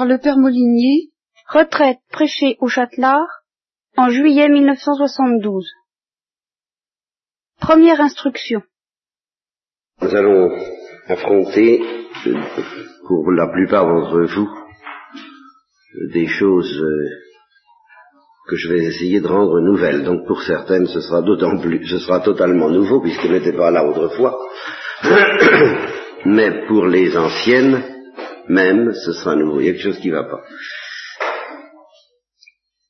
par le père Molinier, retraite prêchée au Châtelard en juillet 1972. Première instruction. Nous allons affronter, pour la plupart d'entre vous, des choses euh, que je vais essayer de rendre nouvelles. Donc pour certaines, ce sera d'autant plus, ce sera totalement nouveau puisqu'elles n'étaient pas là autrefois. Mais pour les anciennes, même, ce sera nouveau. Il y a quelque chose qui ne va pas.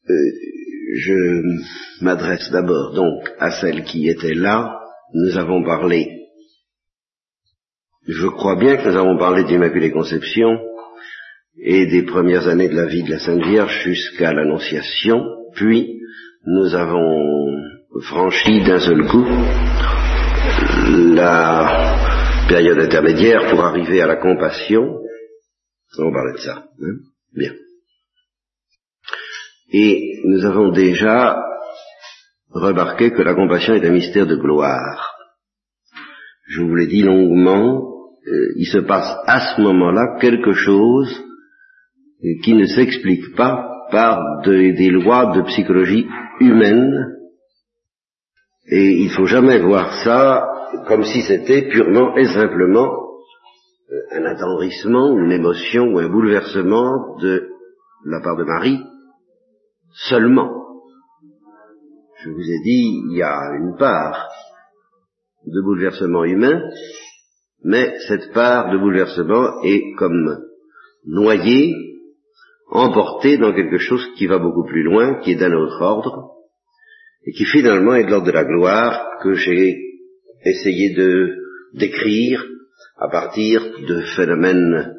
Euh, je m'adresse d'abord donc à celles qui étaient là. Nous avons parlé, je crois bien que nous avons parlé d'Immaculée Conception et des premières années de la vie de la Sainte Vierge jusqu'à l'Annonciation, puis nous avons franchi d'un seul coup la période intermédiaire pour arriver à la compassion. On parlait de ça. Hein Bien. Et nous avons déjà remarqué que la compassion est un mystère de gloire. Je vous l'ai dit longuement, euh, il se passe à ce moment-là quelque chose qui ne s'explique pas par des lois de psychologie humaine. Et il ne faut jamais voir ça comme si c'était purement et simplement euh, un attendrissement, une émotion ou un bouleversement de la part de Marie seulement. Je vous ai dit, il y a une part de bouleversement humain, mais cette part de bouleversement est comme noyée, emportée dans quelque chose qui va beaucoup plus loin, qui est d'un autre ordre, et qui finalement est de l'ordre de la gloire que j'ai essayé de décrire à partir de phénomènes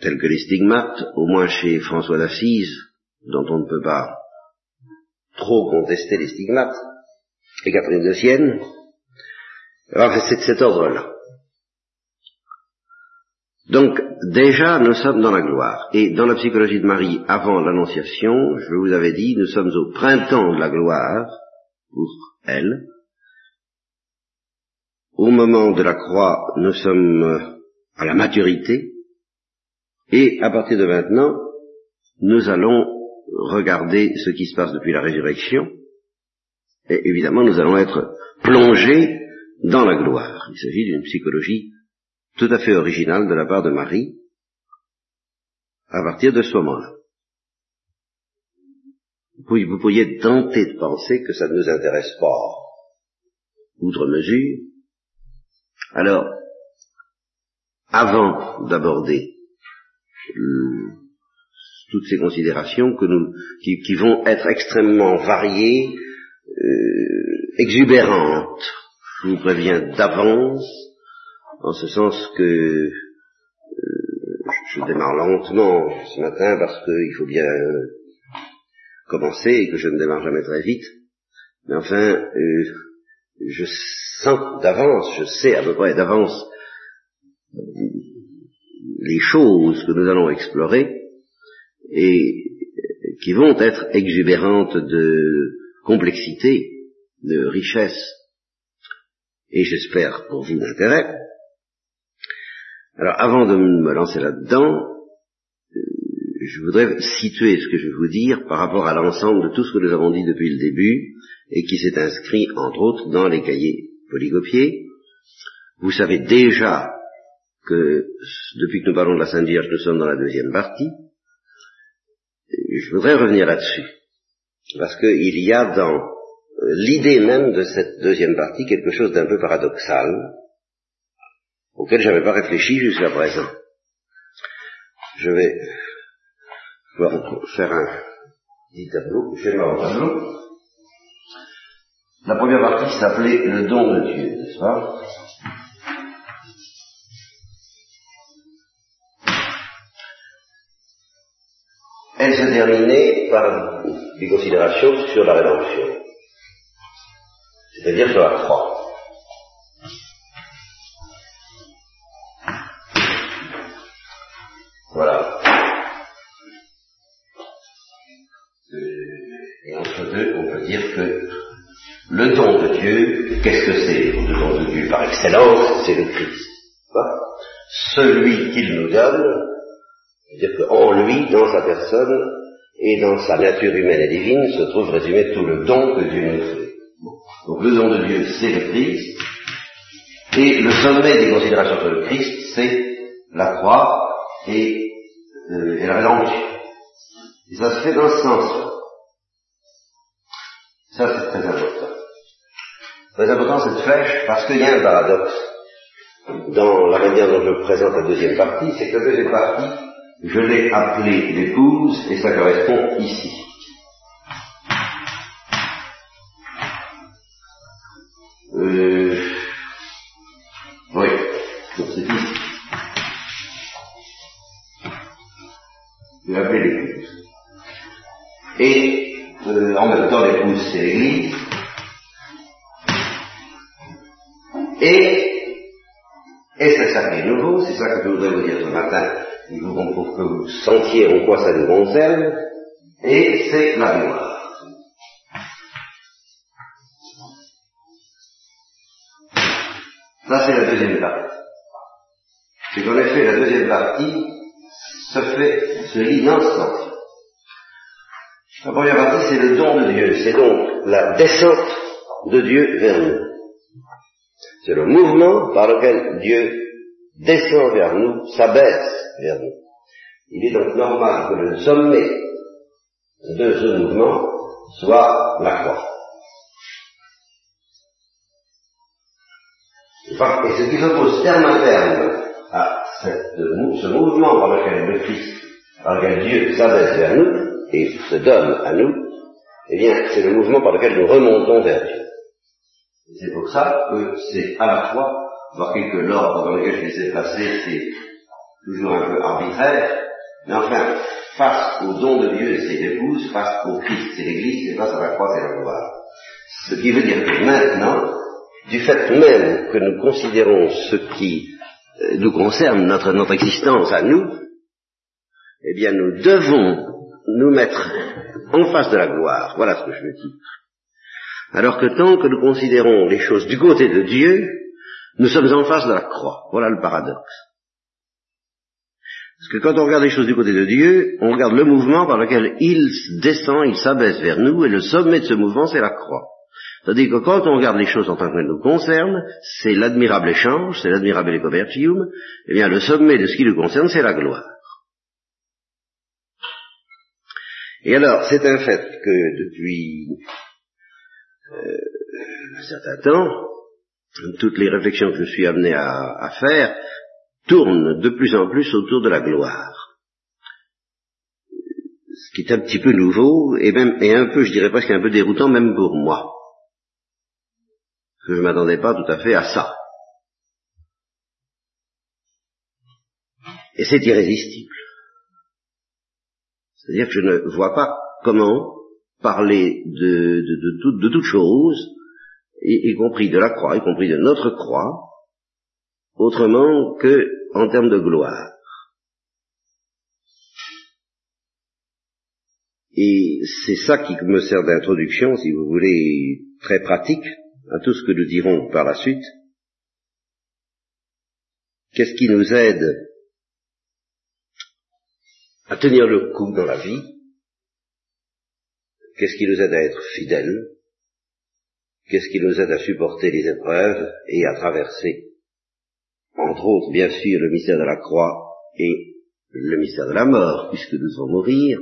tels que les stigmates, au moins chez François d'Assise, dont on ne peut pas trop contester les stigmates, et Catherine de Sienne, alors c'est de cet ordre-là. Donc déjà nous sommes dans la gloire. Et dans la psychologie de Marie, avant l'Annonciation, je vous avais dit, nous sommes au printemps de la gloire pour elle. Au moment de la croix, nous sommes à la maturité. Et à partir de maintenant, nous allons regarder ce qui se passe depuis la résurrection, et évidemment nous allons être plongés dans la gloire. Il s'agit d'une psychologie tout à fait originale de la part de Marie, à partir de ce moment-là. Vous pourriez tenter de penser que ça ne nous intéresse pas, outre mesure. Alors, avant d'aborder toutes ces considérations que nous, qui, vont être extrêmement variées, euh, exubérantes. Je vous préviens d'avance, en ce sens que euh, je démarre lentement ce matin parce qu'il faut bien commencer et que je ne démarre jamais très vite. Mais enfin, euh, je sens d'avance, je sais à peu près d'avance les choses que nous allons explorer et qui vont être exubérantes de complexité, de richesse, et j'espère pour vous d'intérêt. Alors avant de me lancer là-dedans, euh, je voudrais situer ce que je vais vous dire par rapport à l'ensemble de tout ce que nous avons dit depuis le début et qui s'est inscrit entre autres dans les cahiers polycopiés. Vous savez déjà que depuis que nous parlons de la Sainte Vierge, nous sommes dans la deuxième partie, je voudrais revenir là-dessus, parce qu'il y a dans euh, l'idée même de cette deuxième partie quelque chose d'un peu paradoxal, auquel je n'avais pas réfléchi jusqu'à présent. Je vais faire un petit tableau, je vais tableau. La première partie s'appelait le don de Dieu, n'est-ce pas? Elle se terminait par des considérations sur la rédemption, c'est-à-dire sur la croix. Excellence, c'est le Christ. Celui qu'il nous donne, C'est-à-dire qu'en lui, dans sa personne et dans sa nature humaine et divine, se trouve résumé tout le don que Dieu nous fait. Donc le don de Dieu, c'est le Christ, et le sommet des considérations sur le Christ, c'est la croix et, euh, et la rédemption. Ça se fait dans ce sens-là. Ça, c'est très important. Très important cette flèche parce qu'il y a un paradoxe dans la manière dont je présente la deuxième partie, c'est que la deuxième partie, je l'ai appelée l'épouse et ça correspond ici. Euh, oui, c'est ici. Je l'ai appelée l'épouse. Et euh, en même temps, l'épouse, c'est l'Église. Nouveau, c'est ça que je voudrais vous dire ce matin, pour que vous sentiez en quoi ça nous concerne, et c'est la gloire. Ça, c'est la deuxième partie. C'est qu'en effet, la deuxième partie se fait, se lit dans ce sens. La première partie, c'est le don de Dieu, c'est donc la descente de Dieu vers nous. C'est le mouvement par lequel Dieu descend vers nous, s'abaisse vers nous. Il est donc normal que le sommet de ce mouvement soit la croix. Et ce qui s'oppose terme à terme à ce mouvement par lequel le Christ, par lequel Dieu s'abaisse vers nous et se donne à nous, eh bien, c'est le mouvement par lequel nous remontons vers Dieu. C'est pour ça que c'est à la fois, voyez que l'ordre dans lequel je les ai placés, c'est toujours un peu arbitraire, mais enfin, face au don de Dieu, c'est l'épouse, face au Christ, c'est l'Église, et face à la croix, c'est la gloire. Ce qui veut dire que maintenant, du fait même que nous considérons ce qui euh, nous concerne, notre, notre existence à nous, eh bien nous devons nous mettre en face de la gloire. Voilà ce que je veux dire. Alors que tant que nous considérons les choses du côté de Dieu, nous sommes en face de la croix. Voilà le paradoxe. Parce que quand on regarde les choses du côté de Dieu, on regarde le mouvement par lequel il descend, il s'abaisse vers nous, et le sommet de ce mouvement, c'est la croix. Tandis que quand on regarde les choses en tant qu'elles nous concernent, c'est l'admirable échange, c'est l'admirable ecovertium, eh bien le sommet de ce qui nous concerne, c'est la gloire. Et alors, c'est un fait que depuis euh, un certain temps, toutes les réflexions que je suis amené à, faire tournent de plus en plus autour de la gloire. Ce qui est un petit peu nouveau et même et un peu, je dirais presque un peu déroutant même pour moi. Parce que je ne m'attendais pas tout à fait à ça. Et c'est irrésistible. C'est-à-dire que je ne vois pas comment parler de, de, de, y, y, compris de la croix, y compris de notre croix, autrement que en termes de gloire. Et c'est ça qui me sert d'introduction, si vous voulez, très pratique à tout ce que nous dirons par la suite. Qu'est-ce qui nous aide à tenir le coup dans la vie? Qu'est-ce qui nous aide à être fidèles? Qu'est-ce qui nous aide à supporter les épreuves et à traverser, entre autres, bien sûr, le mystère de la croix et le mystère de la mort, puisque nous allons mourir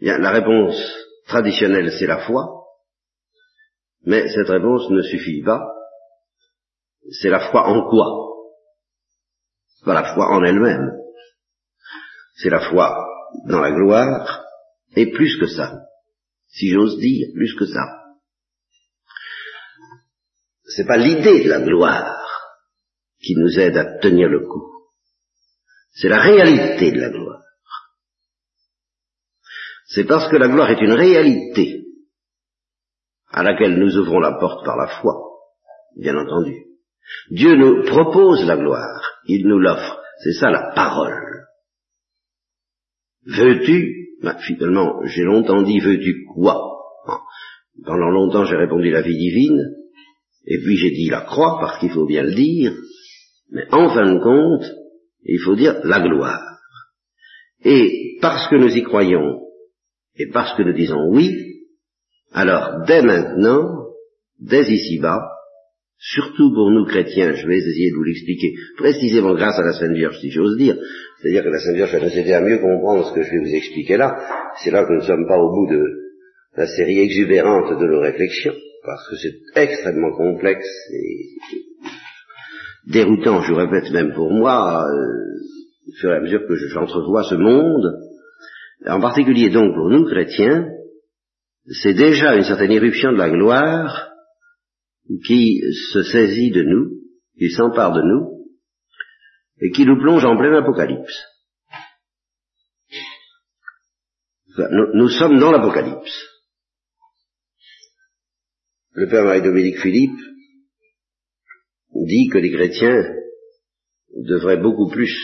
la réponse traditionnelle, c'est la foi, mais cette réponse ne suffit pas. C'est la foi en quoi? Pas la foi en elle-même. C'est la foi dans la gloire, et plus que ça, si j'ose dire, plus que ça. C'est pas l'idée de la gloire qui nous aide à tenir le coup. C'est la réalité de la gloire. C'est parce que la gloire est une réalité à laquelle nous ouvrons la porte par la foi, bien entendu. Dieu nous propose la gloire, il nous l'offre. C'est ça la parole. Veux-tu? Bah, finalement, j'ai longtemps dit veux-tu quoi? Pendant longtemps j'ai répondu la vie divine, et puis j'ai dit la croix, parce qu'il faut bien le dire, mais en fin de compte, Il faut dire la gloire. Et parce que nous y croyons, et parce que nous disons oui, alors dès maintenant, dès ici-bas, surtout pour nous chrétiens, je vais essayer de vous l'expliquer, précisément grâce à la Sainte Vierge, si j'ose dire, c'est-à-dire que la Sainte Vierge va nous aider à mieux comprendre ce que je vais vous expliquer là, c'est là que nous ne sommes pas au bout de la série exubérante de nos réflexions, parce que c'est extrêmement complexe et déroutant, je répète même pour moi, euh, et à mesure que j'entrevois ce monde, en particulier donc pour nous chrétiens, c'est déjà une certaine éruption de la gloire qui se saisit de nous, qui s'empare de nous, et qui nous plonge en plein apocalypse. Nous, nous sommes dans l'apocalypse. Le Père Marie-Dominique Philippe dit que les chrétiens devraient beaucoup plus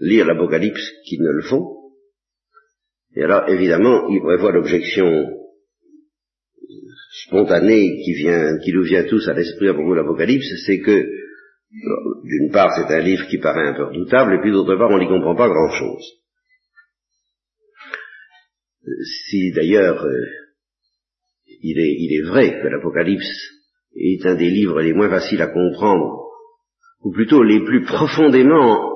lire l'Apocalypse qu'ils ne le font. Et alors, évidemment, il prévoit l'objection spontanée qui vient, qui nous vient tous à l'esprit à propos de l'Apocalypse, c'est que, d'une part, c'est un livre qui paraît un peu redoutable, et puis d'autre part, on n'y comprend pas grand-chose. Si d'ailleurs, euh, il, est, il est vrai que l'Apocalypse est un des livres les moins faciles à comprendre, ou plutôt les plus profondément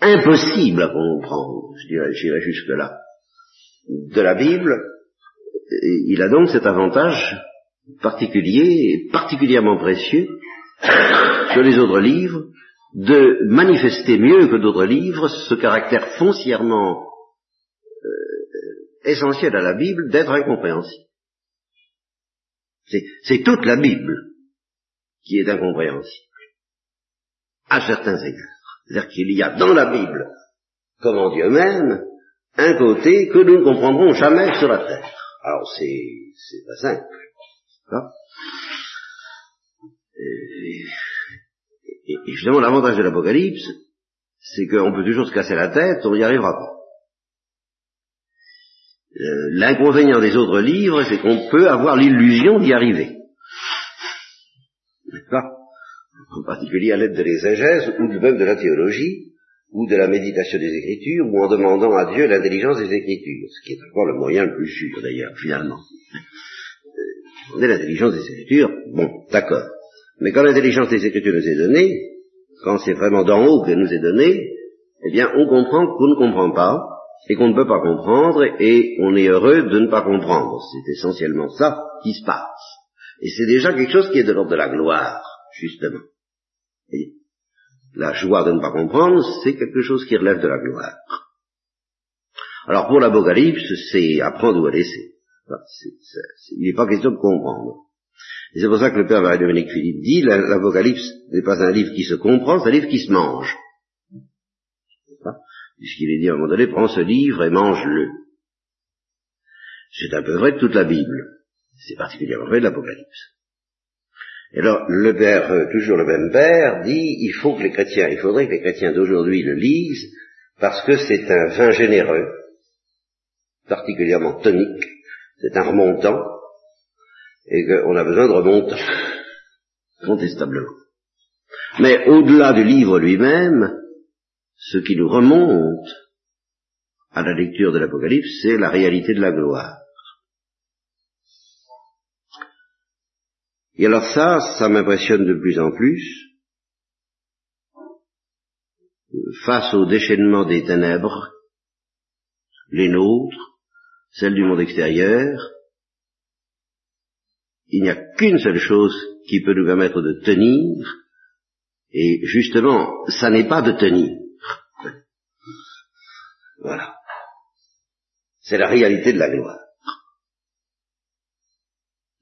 impossibles à comprendre, je dirais, j'irais jusque-là, de la Bible, il a donc cet avantage particulier, particulièrement précieux, que les autres livres, de manifester mieux que d'autres livres ce caractère foncièrement essentiel à la Bible d'être incompréhensible. C'est toute la Bible qui est incompréhensible, à certains égards. C'est-à-dire qu'il y a dans la Bible, comme en Dieu même, un côté que nous ne comprendrons jamais sur la terre. Alors c'est, c'est pas simple. Et, et, et, l'avantage de l'Apocalypse, c'est qu'on peut toujours se casser la tête, on n'y arrivera pas. Euh, l'inconvénient des autres livres, c'est qu'on peut avoir l'illusion d'y arriver. En particulier à l'aide de l'exégèse, ou même de la théologie, ou de la méditation des Écritures, ou en demandant à Dieu l'intelligence des Écritures, ce qui est encore le moyen le plus sûr d'ailleurs, finalement. On l'intelligence des Écritures, bon, d'accord. Mais quand l'intelligence des Écritures nous est donnée, quand c'est vraiment d'en haut qu'elle nous est donnée, eh bien, on comprend qu'on ne comprend pas, et qu'on ne peut pas comprendre, et on est heureux de ne pas comprendre. C'est essentiellement ça qui se passe. Et c'est déjà quelque chose qui est de l'ordre de la gloire, justement. Et la joie de ne pas comprendre, c'est quelque chose qui relève de la gloire. Alors pour l'Apocalypse, c'est apprendre ou à laisser. il n'est pas question de comprendre. Et c'est pour ça que le Père Marie-Dominique Philippe dit, l'Apocalypse n'est pas un livre qui se comprend, c'est un livre qui se mange puisqu'il est dit à un moment donné, prends ce livre et mange-le. C'est un peu vrai de toute la Bible. C'est particulièrement vrai de l'Apocalypse. Et alors, le Père, euh, toujours le même Père, dit, il faut que les chrétiens, il faudrait que les chrétiens d'aujourd'hui le lisent, parce que c'est un vin généreux, particulièrement tonique, c'est un remontant, et qu'on a besoin de remontant, contestablement. Mais au-delà du livre lui-même, ce qui nous remonte à la lecture de l'Apocalypse, c'est la réalité de la gloire. Et alors ça, ça m'impressionne de plus en plus, face au déchaînement des ténèbres, les nôtres, celles du monde extérieur, il n'y a qu'une seule chose qui peut nous permettre de tenir, et justement, ça n'est pas de tenir, voilà. C'est la réalité de la gloire.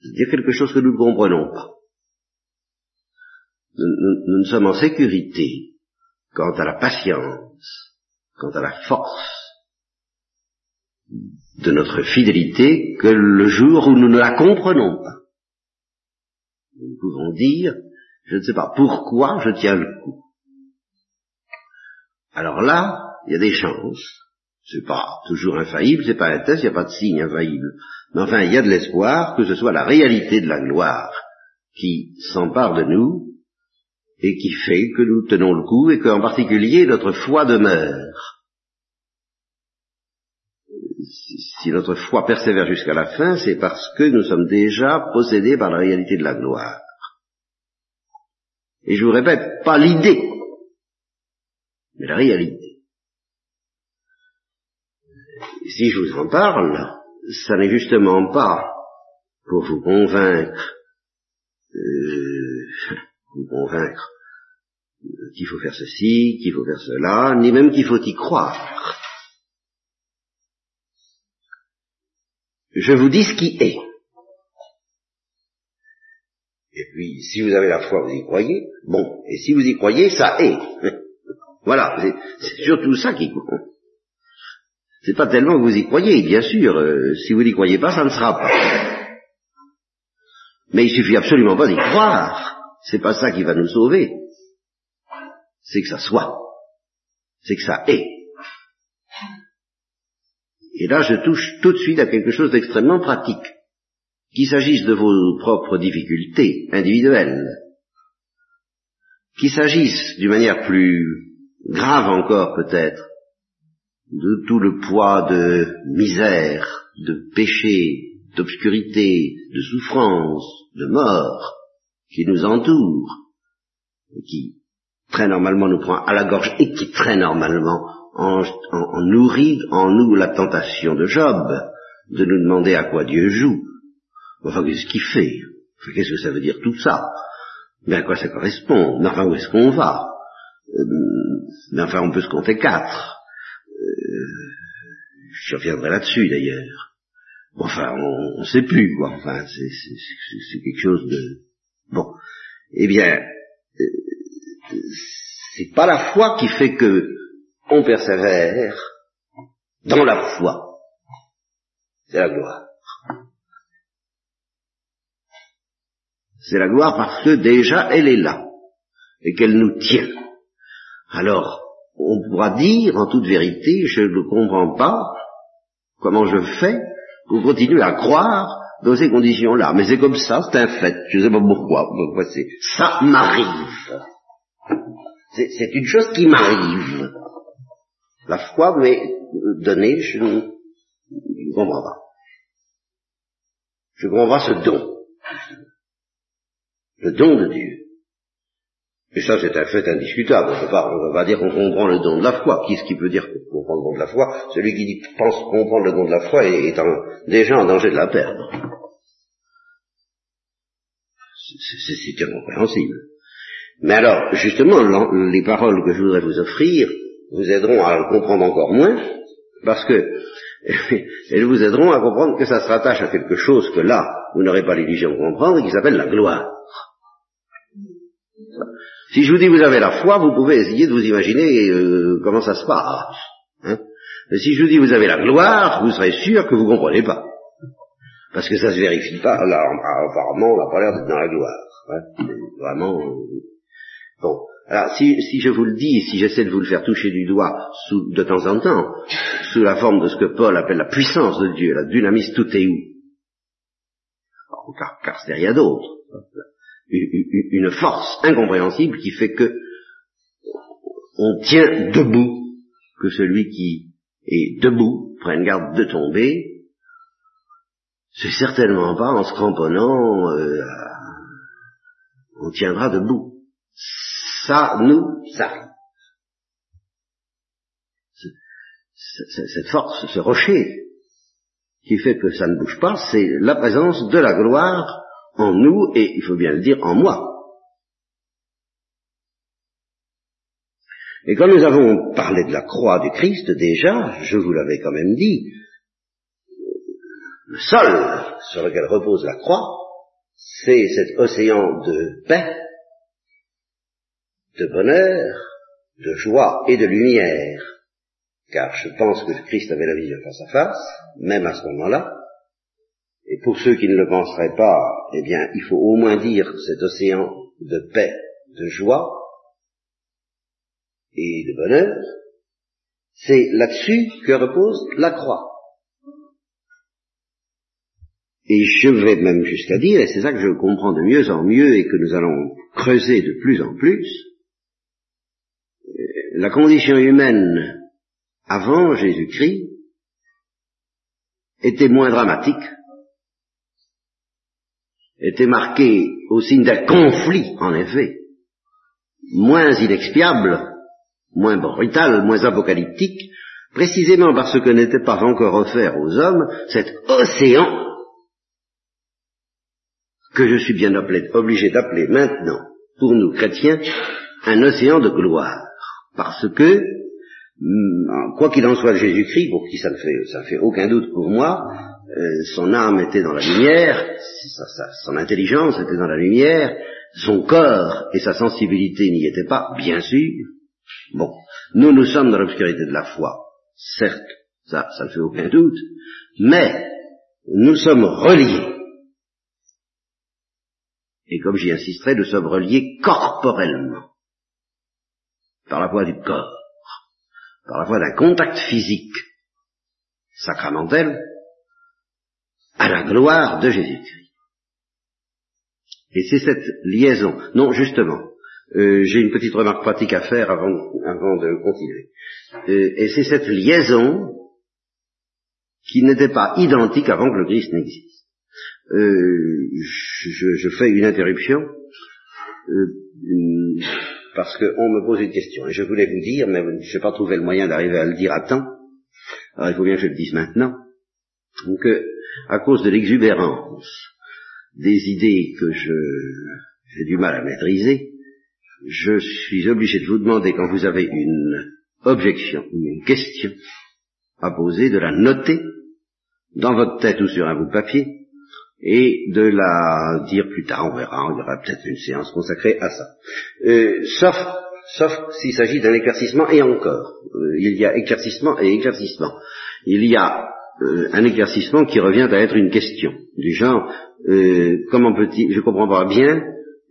C'est-à-dire quelque chose que nous ne comprenons pas. Nous, ne sommes en sécurité quant à la patience, quant à la force de notre fidélité que le jour où nous ne la comprenons pas. Nous pouvons dire, je ne sais pas pourquoi je tiens le coup. Alors là, il y a des chances c'est pas toujours infaillible, c'est pas un test, il n'y a pas de signe infaillible. Mais enfin, il y a de l'espoir que ce soit la réalité de la gloire qui s'empare de nous et qui fait que nous tenons le coup et qu'en particulier notre foi demeure. Si notre foi persévère jusqu'à la fin, c'est parce que nous sommes déjà possédés par la réalité de la gloire. Et je vous répète, pas l'idée, mais la réalité. Si je vous en parle, ça n'est justement pas pour vous convaincre, euh, vous convaincre qu'il faut faire ceci, qu'il faut faire cela, ni même qu'il faut y croire. Je vous dis ce qui est. Et puis, si vous avez la foi, vous y croyez. Bon, et si vous y croyez, ça est. voilà, c'est surtout ça qui compte. C'est pas tellement que vous y croyez, bien sûr. Euh, si vous n'y croyez pas, ça ne sera pas. Mais il suffit absolument pas d'y croire. C'est pas ça qui va nous sauver. C'est que ça soit. C'est que ça est. Et là, je touche tout de suite à quelque chose d'extrêmement pratique. Qu'il s'agisse de vos propres difficultés individuelles, qu'il s'agisse d'une manière plus grave encore peut-être, de tout le poids de misère, de péché, d'obscurité, de souffrance, de mort qui nous entoure, et qui très normalement nous prend à la gorge et qui très normalement en, nourrit en nous la tentation de Job de nous demander à quoi Dieu joue. Enfin, qu'est-ce qu'il fait? Qu'est-ce que ça veut dire tout ça? Mais à quoi ça correspond? Mais enfin, où est-ce qu'on va? Euh, Mais enfin, on peut se compter quatre. Euh, je reviendrai là-dessus d'ailleurs. Enfin, on ne sait plus, quoi. Enfin, c'est quelque chose de... Bon. Eh bien, euh, c'est pas la foi qui fait que on persévère dans la foi. C'est la gloire. C'est la gloire parce que déjà elle est là et qu'elle nous tient. Alors, on pourra dire en toute vérité, je ne comprends pas comment je fais pour continuer à croire dans ces conditions-là. Mais c'est comme ça, c'est un fait. Je ne sais pas pourquoi. pourquoi ça m'arrive. C'est une chose qui m'arrive. La foi m'est donnée, je ne, comprends pas. Je comprends pas ce don. Le don de Dieu. Et ça, c'est un fait indiscutable. On ne peut pas dire qu'on comprend le don de la foi. Qui est-ce qui peut dire qu'on comprend le don de la foi? Celui qui pense comprendre le don de la foi est, déjà en danger de la perdre. C'est incompréhensible. Mais alors, justement, les paroles que je voudrais vous offrir vous aideront à le comprendre encore moins, parce que elles vous aideront à comprendre que ça se rattache à quelque chose que là, vous n'aurez pas l'illusion de comprendre, qui s'appelle la gloire. Si je vous dis vous avez la foi, vous pouvez essayer de vous imaginer euh, comment ça se passe. Hein si je vous dis vous avez la gloire, vous serez sûr que vous ne comprenez pas. Parce que ça se vérifie pas. Là, apparemment, on n'a pas l'air d'être dans la gloire. Hein vraiment. Euh, bon. Alors, si, si, je vous le dis, si j'essaie de vous le faire toucher du doigt sous, de temps en temps, sous la forme de ce que Paul appelle la puissance de Dieu, la dynamis tout est où? Car, car c'est rien d'autre une force incompréhensible qui fait que on tient debout, que celui qui est debout prenne garde de tomber, c'est certainement pas en se cramponnant, euh, on tiendra debout. Ça, nous, ça Cette force, ce rocher, qui fait que ça ne bouge pas, c'est la présence de la gloire en nous et, il faut bien le dire, en moi. Et quand nous avons parlé de la croix du Christ, déjà, je vous l'avais quand même dit, le sol sur lequel repose la croix, c'est cet océan de paix, de bonheur, de joie et de lumière, car je pense que Christ avait la vision face à face, même à ce moment-là, et pour ceux qui ne le penseraient pas, eh bien, il faut au moins dire cet océan de paix, de joie et de bonheur, c'est là-dessus que repose la croix. Et je vais même jusqu'à dire, et c'est ça que je comprends de mieux en mieux et que nous allons creuser de plus en plus, la condition humaine avant Jésus-Christ était moins dramatique, était marquée au signe d'un conflit, en effet, moins inexpiable, moins brutal, moins apocalyptique, précisément parce que n'était pas encore offert aux hommes cet océan que je suis bien obligé d'appeler maintenant, pour nous chrétiens, un océan de gloire. Parce que, mm, quoi qu'il en soit de Jésus-Christ, pour qui ça ne fait, ça fait aucun doute pour moi, euh, son âme était dans la lumière, son intelligence était dans la lumière, son corps et sa sensibilité n'y étaient pas, bien sûr. Bon, nous, nous sommes dans l'obscurité de la foi, certes, ça, ça ne fait aucun doute, mais nous sommes reliés. Et comme j'y insisterai, nous sommes reliés corporellement, par la voie du corps, par la voie d'un contact physique sacramentel la gloire de Jésus-Christ. Et c'est cette liaison. Non, justement, euh, j'ai une petite remarque pratique à faire avant, avant de continuer. Euh, et c'est cette liaison qui n'était pas identique avant que le Christ n'existe. Euh, je, je, fais une interruption euh, parce qu'on me pose une question et je voulais vous dire, mais je n'ai pas trouvé le moyen d'arriver à le dire à temps. Alors il faut bien que je le dise maintenant. Que, à cause de l'exubérance des idées que je j'ai du mal à maîtriser, je suis obligé de vous demander quand vous avez une objection ou une question à poser, de la noter dans votre tête ou sur un bout de papier, et de la dire plus tard, on verra, y aura peut-être une séance consacrée à ça. Euh, sauf sauf s'il s'agit d'un éclaircissement, et encore, euh, il y a éclaircissement et éclaircissement. Il y a euh, un éclaircissement qui revient à être une question, du genre, comment peut-il, je comprends pas bien,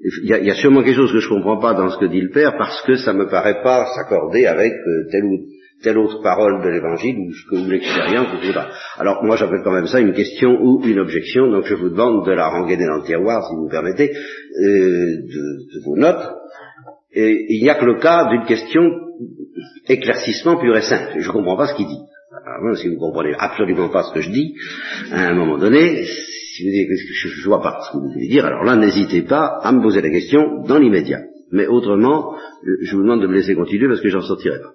il y, a, il y, a, sûrement quelque chose que je comprends pas dans ce que dit le Père, parce que ça me paraît pas s'accorder avec tel ou telle autre parole de l'évangile ou, ou l'expérience, etc. Alors moi j'appelle quand même ça une question ou une objection, donc je vous demande de la rengainer dans le tiroir, si vous me permettez, euh, de, vos notes. Et il n'y a que le cas d'une question éclaircissement pur et simple. Je ne comprends pas ce qu'il dit. Alors, si vous ne comprenez absolument pas ce que je dis, à un moment donné, si vous dites que je ne vois pas ce que vous voulez dire, alors là n'hésitez pas à me poser la question dans l'immédiat. Mais autrement, je vous demande de me laisser continuer parce que j'en sortirai pas.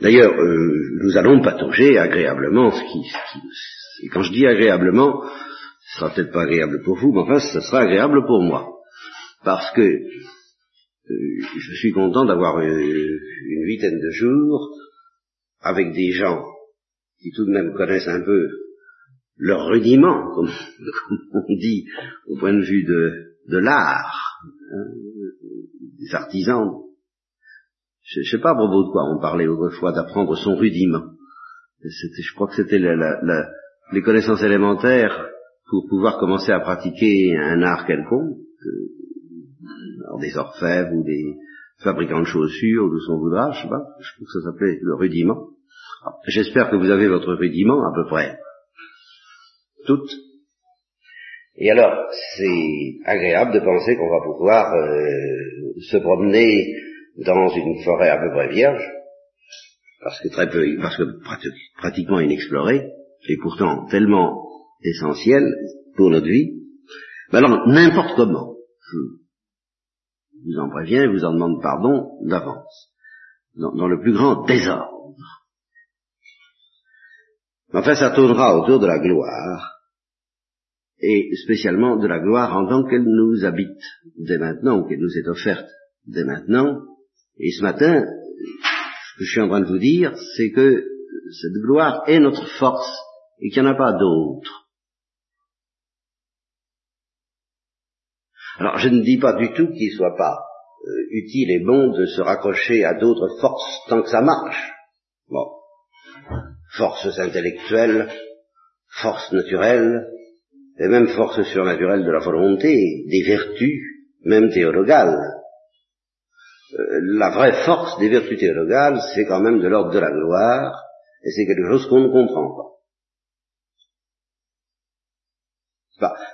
D'ailleurs, euh, nous allons patauger agréablement, ce qui, et quand je dis agréablement, ce sera peut-être pas agréable pour vous, mais enfin, ce sera agréable pour moi. Parce que euh, je suis content d'avoir une, une huitaine de jours avec des gens qui tout de même connaissent un peu leur rudiment, comme, on dit au point de vue de, l'art, hein, des artisans je ne sais pas à propos de quoi on parlait autrefois d'apprendre son rudiment. Je crois que c'était les connaissances élémentaires pour pouvoir commencer à pratiquer un art quelconque, alors des orfèvres ou des fabricants de chaussures, ou de son voudra, je sais pas, je crois que ça s'appelait le rudiment. J'espère que vous avez votre rudiment à peu près. Toutes. Et alors, c'est agréable de penser qu'on va pouvoir euh, se promener dans une forêt à peu près vierge, parce que très peu, parce que pratiquement inexplorée, et pourtant tellement essentielle pour notre vie, ben alors n'importe comment, je vous en préviens, vous en demande pardon d'avance, dans, le plus grand désordre. Enfin, ça tournera autour de la gloire, et spécialement de la gloire en tant qu'elle nous habite dès maintenant, ou qu'elle nous est offerte dès maintenant, et ce matin, ce que je suis en train de vous dire, c'est que cette gloire est notre force et qu'il n'y en a pas d'autre. Alors je ne dis pas du tout qu'il ne soit pas euh, utile et bon de se raccrocher à d'autres forces tant que ça marche. Bon. Forces intellectuelles, forces naturelles, et même forces surnaturelles de la volonté, des vertus, même théologales. Euh, la vraie force des vertus théologales, c'est quand même de l'ordre de la gloire, et c'est quelque chose qu'on ne comprend pas.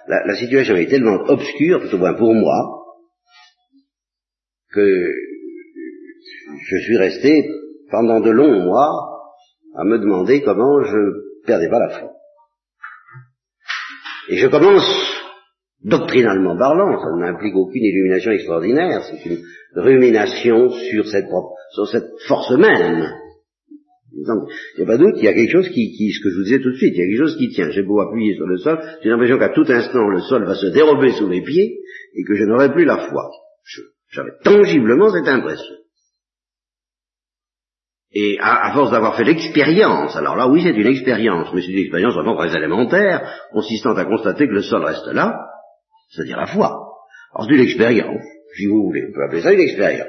la, la, situation est tellement obscure, tout au moins pour moi, que je suis resté pendant de longs mois à me demander comment je perdais pas la foi. Et je commence, doctrinalement parlant, ça n'implique aucune illumination extraordinaire, c'est une rumination sur cette, sur cette force même. Il n'y a pas doute, il y a quelque chose qui, qui, ce que je vous disais tout de suite, il y a quelque chose qui tient. J'ai beau appuyer sur le sol, j'ai l'impression qu'à tout instant le sol va se dérober sous mes pieds et que je n'aurai plus la foi. J'avais tangiblement cette impression. Et à, force d'avoir fait l'expérience, alors là oui c'est une expérience, mais c'est une expérience vraiment très élémentaire, consistant à constater que le sol reste là, c'est-à-dire la foi. Alors c'est une expérience, si vous voulez, on peut appeler ça une expérience.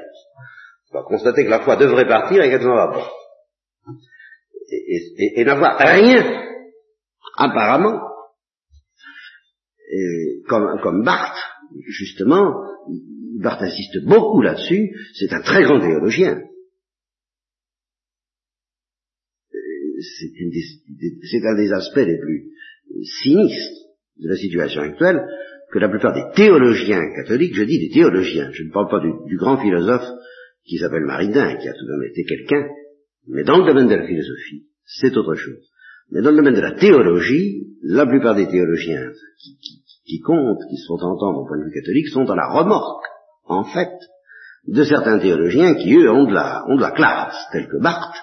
On va constater que la foi devrait partir et qu'elle n'en va pas. Et, et, n'avoir rien, apparemment, comme, comme Barthes, justement, Barthes insiste beaucoup là-dessus, c'est un très grand théologien. C'est un des aspects les plus sinistres de la situation actuelle, que la plupart des théologiens catholiques, je dis des théologiens, je ne parle pas du, grand philosophe qui s'appelle Maridin, qui a tout de même été quelqu'un, mais dans le domaine de la philosophie, c'est autre chose. Mais dans le domaine de la théologie, la plupart des théologiens qui, comptent, qui se font entendre au point de vue catholique, sont à la remorque, en fait, de certains théologiens qui, eux, ont de la, ont de la classe, tels que Barthes,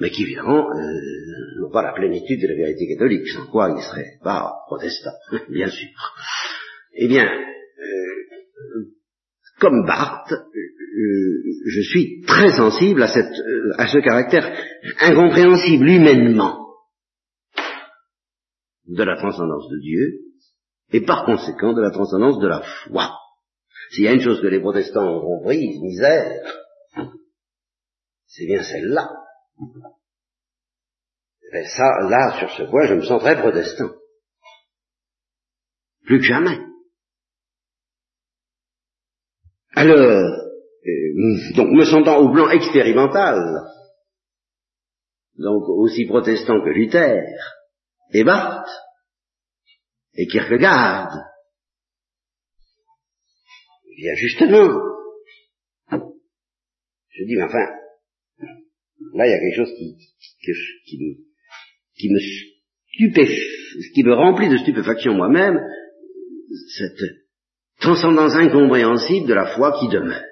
mais qui évidemment euh, n'ont pas la plénitude de la vérité catholique, sans quoi ils ne seraient pas protestants, bien sûr. Eh bien, euh, comme Barthes, euh, je suis très sensible à, cette, à ce caractère incompréhensible humainement de la transcendance de Dieu, et par conséquent de la transcendance de la foi. S'il y a une chose que les protestants ont compris, misère, c'est bien celle-là. Mais ça, là, sur ce point, je me sens très protestant. Plus que jamais. Alors, euh, donc me sentant au plan expérimental, donc aussi protestant que Luther, et Barthes, et Kierkegaard, eh bien justement, je dis, mais enfin, Là, il y a quelque chose qui, me, qui me stupéfie, qui me remplit de stupéfaction moi-même, cette transcendance incompréhensible de la foi qui demeure.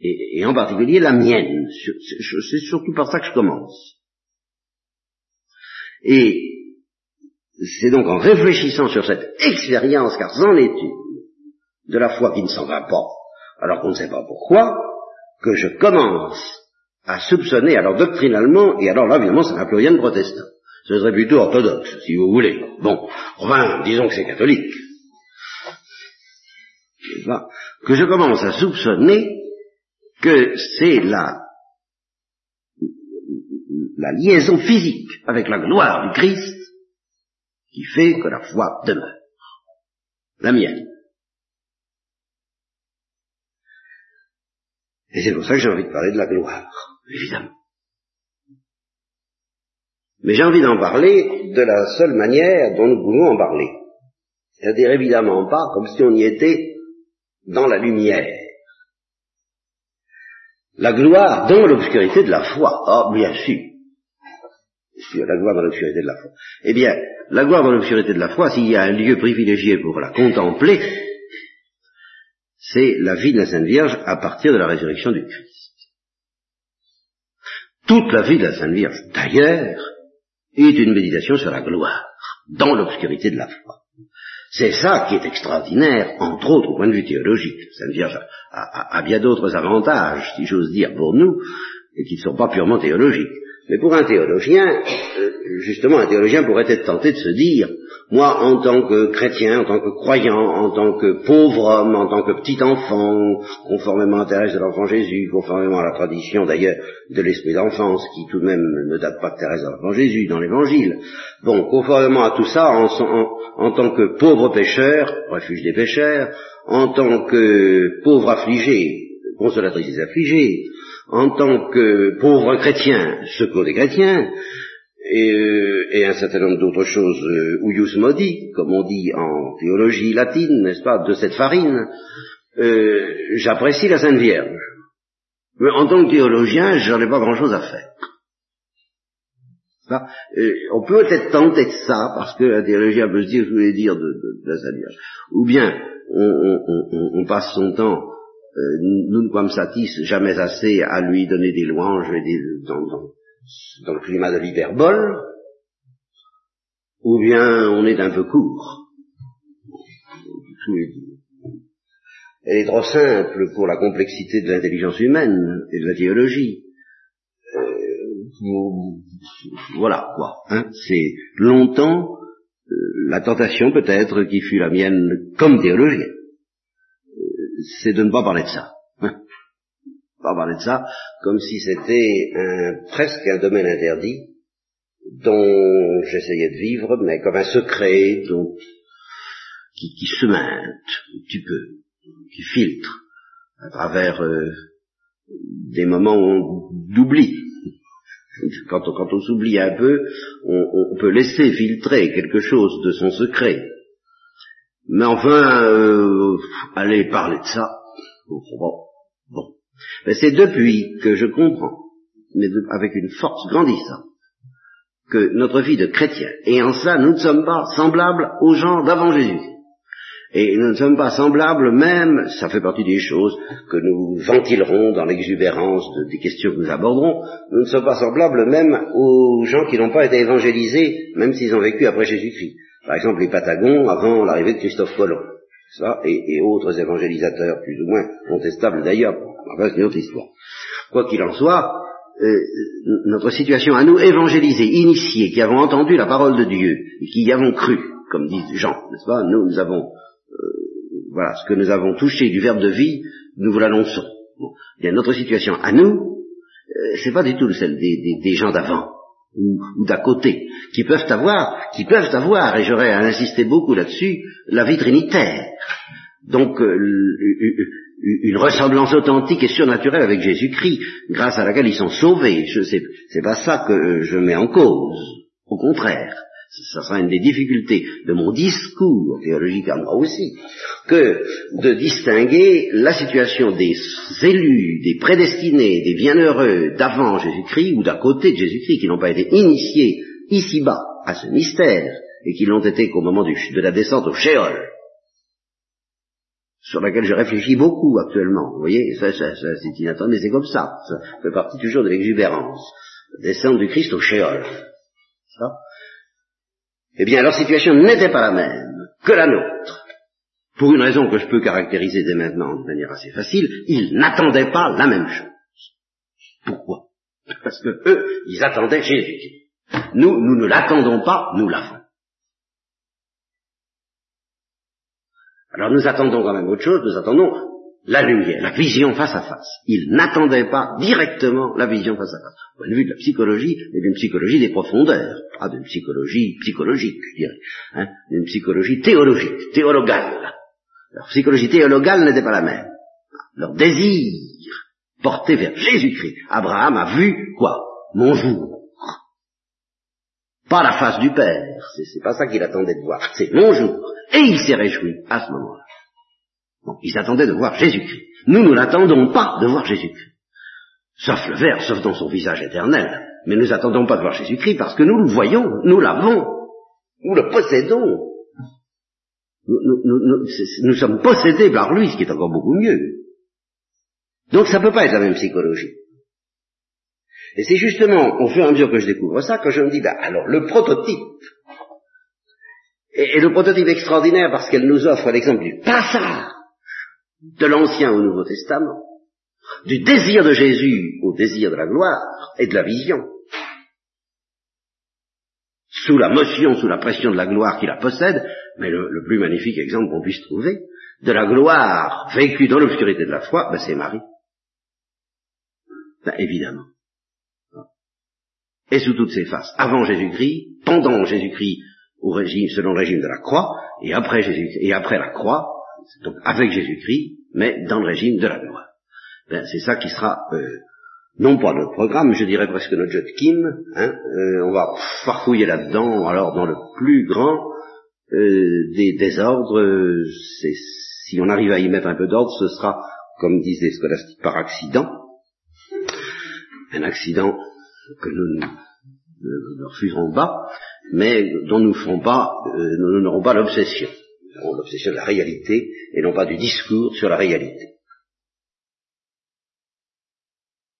Et, et en particulier la mienne. C'est surtout par ça que je commence. Et c'est donc en réfléchissant sur cette expérience, car c'en est une, de la foi qui ne s'en va pas, alors qu'on ne sait pas pourquoi, que je commence à soupçonner, alors doctrinalement, et alors là, évidemment, ça n'a plus rien de protestant. Ce serait plutôt orthodoxe, si vous voulez. Bon, enfin, disons que c'est catholique. Que je commence à soupçonner que c'est la, la liaison physique avec la gloire du Christ qui fait que la foi demeure. La mienne. Et c'est pour ça que j'ai envie de parler de la gloire, évidemment. Mais j'ai envie d'en parler de la seule manière dont nous pouvons en parler. C'est-à-dire évidemment pas comme si on y était dans la lumière. La gloire dans l'obscurité de la foi. Ah, bien sûr. La gloire dans l'obscurité de la foi. Eh bien, la gloire dans l'obscurité de la foi, s'il y a un lieu privilégié pour la contempler, c'est la vie de la Sainte Vierge à partir de la résurrection du Christ. Toute la vie de la Sainte Vierge, d'ailleurs, est une méditation sur la gloire, dans l'obscurité de la foi. C'est ça qui est extraordinaire, entre autres au point de vue théologique. La Sainte Vierge a, bien d'autres avantages, si j'ose dire, pour nous, et qui ne sont pas purement théologiques. Mais pour un théologien, euh, justement, un théologien pourrait être tenté de se dire, moi, en tant que chrétien, en tant que croyant, en tant que pauvre homme, en tant que petit enfant, conformément à Thérèse de l'enfant Jésus, conformément à la tradition d'ailleurs de l'esprit d'enfance, qui tout de même ne date pas de Thérèse de l'enfant Jésus dans l'évangile, bon, conformément à tout ça, en, tant que pauvre pécheur, refuge des pécheurs, en tant que pauvre affligé, consolatrice des affligés, en tant que pauvre chrétien, secours des chrétiens, et, euh, et, un certain nombre d'autres choses, euh, uius modi, comme on dit en théologie latine, n'est-ce pas, de cette farine, euh, j'apprécie la Sainte Vierge. Mais en tant que théologien, j'en ai pas grand-chose à faire. Euh, on peut être tenté de ça, parce que la théologien peut se dire, je voulais dire de, de, la Sainte Vierge. Ou bien, on, on, on, on passe son temps euh, nous ne sommes satis jamais assez à lui donner des louanges et des, dans, dans, dans le climat de l'hyperbole, ou bien on est un peu court. Elle est trop simple pour la complexité de l'intelligence humaine et de la théologie. Euh, voilà quoi. Hein. C'est longtemps euh, la tentation peut-être qui fut la mienne comme théologien, c'est de ne pas parler de ça. Hein. Pas parler de ça comme si c'était un, presque un domaine interdit dont j'essayais de vivre, mais comme un secret dont, qui, qui se mainte un petit peu, qui filtre à travers euh, des moments d'oubli. Quand on, quand on s'oublie un peu, on, on, peut laisser filtrer quelque chose de son secret. Mais enfin, euh, aller parler de ça, bon, bon. Mais c'est depuis que je comprends, mais avec une force grandissante, que notre vie de chrétien, et en ça nous ne sommes pas semblables aux gens d'avant Jésus. Et nous ne sommes pas semblables même, ça fait partie des choses que nous ventilerons dans l'exubérance des questions que nous aborderons, nous ne sommes pas semblables même aux gens qui n'ont pas été évangélisés, même s'ils ont vécu après Jésus-Christ. Par exemple, les Patagons avant l'arrivée de Christophe Colomb, ça, et, autres évangélisateurs plus ou moins contestables d'ailleurs, enfin c'est une autre histoire. Quoi qu'il en soit, euh, notre situation à nous, évangélisés, initiés, qui avons entendu la parole de Dieu, et qui y avons cru, comme disent Jean, n'est-ce pas? Nous, avons voilà, ce que nous avons touché du verbe de vie, nous vous l'annonçons. Bien, notre situation à nous, euh, c'est pas du tout celle des gens d'avant ou, ou d'à côté, qui peuvent avoir, qui peuvent avoir, et j'aurais à insister beaucoup là-dessus, la vie trinitaire. Donc euh, une ressemblance authentique et surnaturelle avec Jésus-Christ, grâce à laquelle ils sont sauvés. Sais, c'est pas ça que je mets en cause. Au contraire ça sera une des difficultés de mon discours théologique à moi aussi, que de distinguer la situation des élus, des prédestinés, des bienheureux d'avant Jésus-Christ ou d'à côté de Jésus-Christ qui n'ont pas été initiés ici-bas à ce mystère et qui l'ont été qu'au moment de la descente au Shéol, sur laquelle je réfléchis beaucoup actuellement. Vous voyez, ça, c'est inattendu, c'est comme ça. Ça fait partie toujours de l'exubérance. Descente du Christ au Shéol. Ça eh bien leur situation n'était pas la même que la nôtre. Pour une raison que je peux caractériser dès maintenant de manière assez facile, ils n'attendaient pas la même chose. Pourquoi? Parce que eux, ils attendaient Jésus. Nous, nous ne l'attendons pas, nous l'avons. Alors nous attendons quand même autre chose, nous attendons la lumière, la vision face à face. Il n'attendait pas directement la vision face à face. Au point de vue de la psychologie, et d'une psychologie des profondeurs, pas d'une psychologie psychologique, je dirais, hein, d'une psychologie théologique, théologale. Leur psychologie théologale n'était pas la même. Leur désir porté vers Jésus-Christ. Abraham a vu quoi? Mon jour. Pas la face du Père, c'est pas ça qu'il attendait de voir, c'est mon jour. Et il s'est réjoui à ce moment-là ils attendaient de voir Jésus-Christ. Nous, nous n'attendons pas de voir Jésus-Christ. Sauf le Verbe, sauf dans son visage éternel. Mais nous n'attendons pas de voir Jésus-Christ parce que nous le voyons, nous l'avons, nous le possédons. Nous, sommes possédés par lui, ce qui est encore beaucoup mieux. Donc ça ne peut pas être la même psychologie. Et c'est justement au fur et à mesure que je découvre ça que je me dis, ben, alors le prototype, et, et le prototype extraordinaire parce qu'elle nous offre l'exemple du passage de l'Ancien au Nouveau Testament, du désir de Jésus au désir de la gloire et de la vision, sous la motion, sous la pression de la gloire qui la possède, mais le, plus magnifique exemple qu'on puisse trouver, de la gloire vécue dans l'obscurité de la foi, ben c'est Marie. Ben évidemment. Et sous toutes ses faces, avant Jésus-Christ, pendant Jésus-Christ, au selon le régime de la croix, et après Jésus, et après la croix, donc avec Jésus-Christ, mais dans le régime de la gloire. Ben, c'est ça qui sera euh, non pas notre programme, je dirais presque notre jeu de Kim, hein, euh, on va farfouiller là-dedans, alors dans le plus grand euh, des désordres, euh, si on arrive à y mettre un peu d'ordre, ce sera, comme disent les scolastiques, par accident, un accident que nous ne refuserons pas, mais dont nous ferons pas, nous n'aurons pas l'obsession. Aurons l'obsession de la réalité et non pas du discours sur la réalité.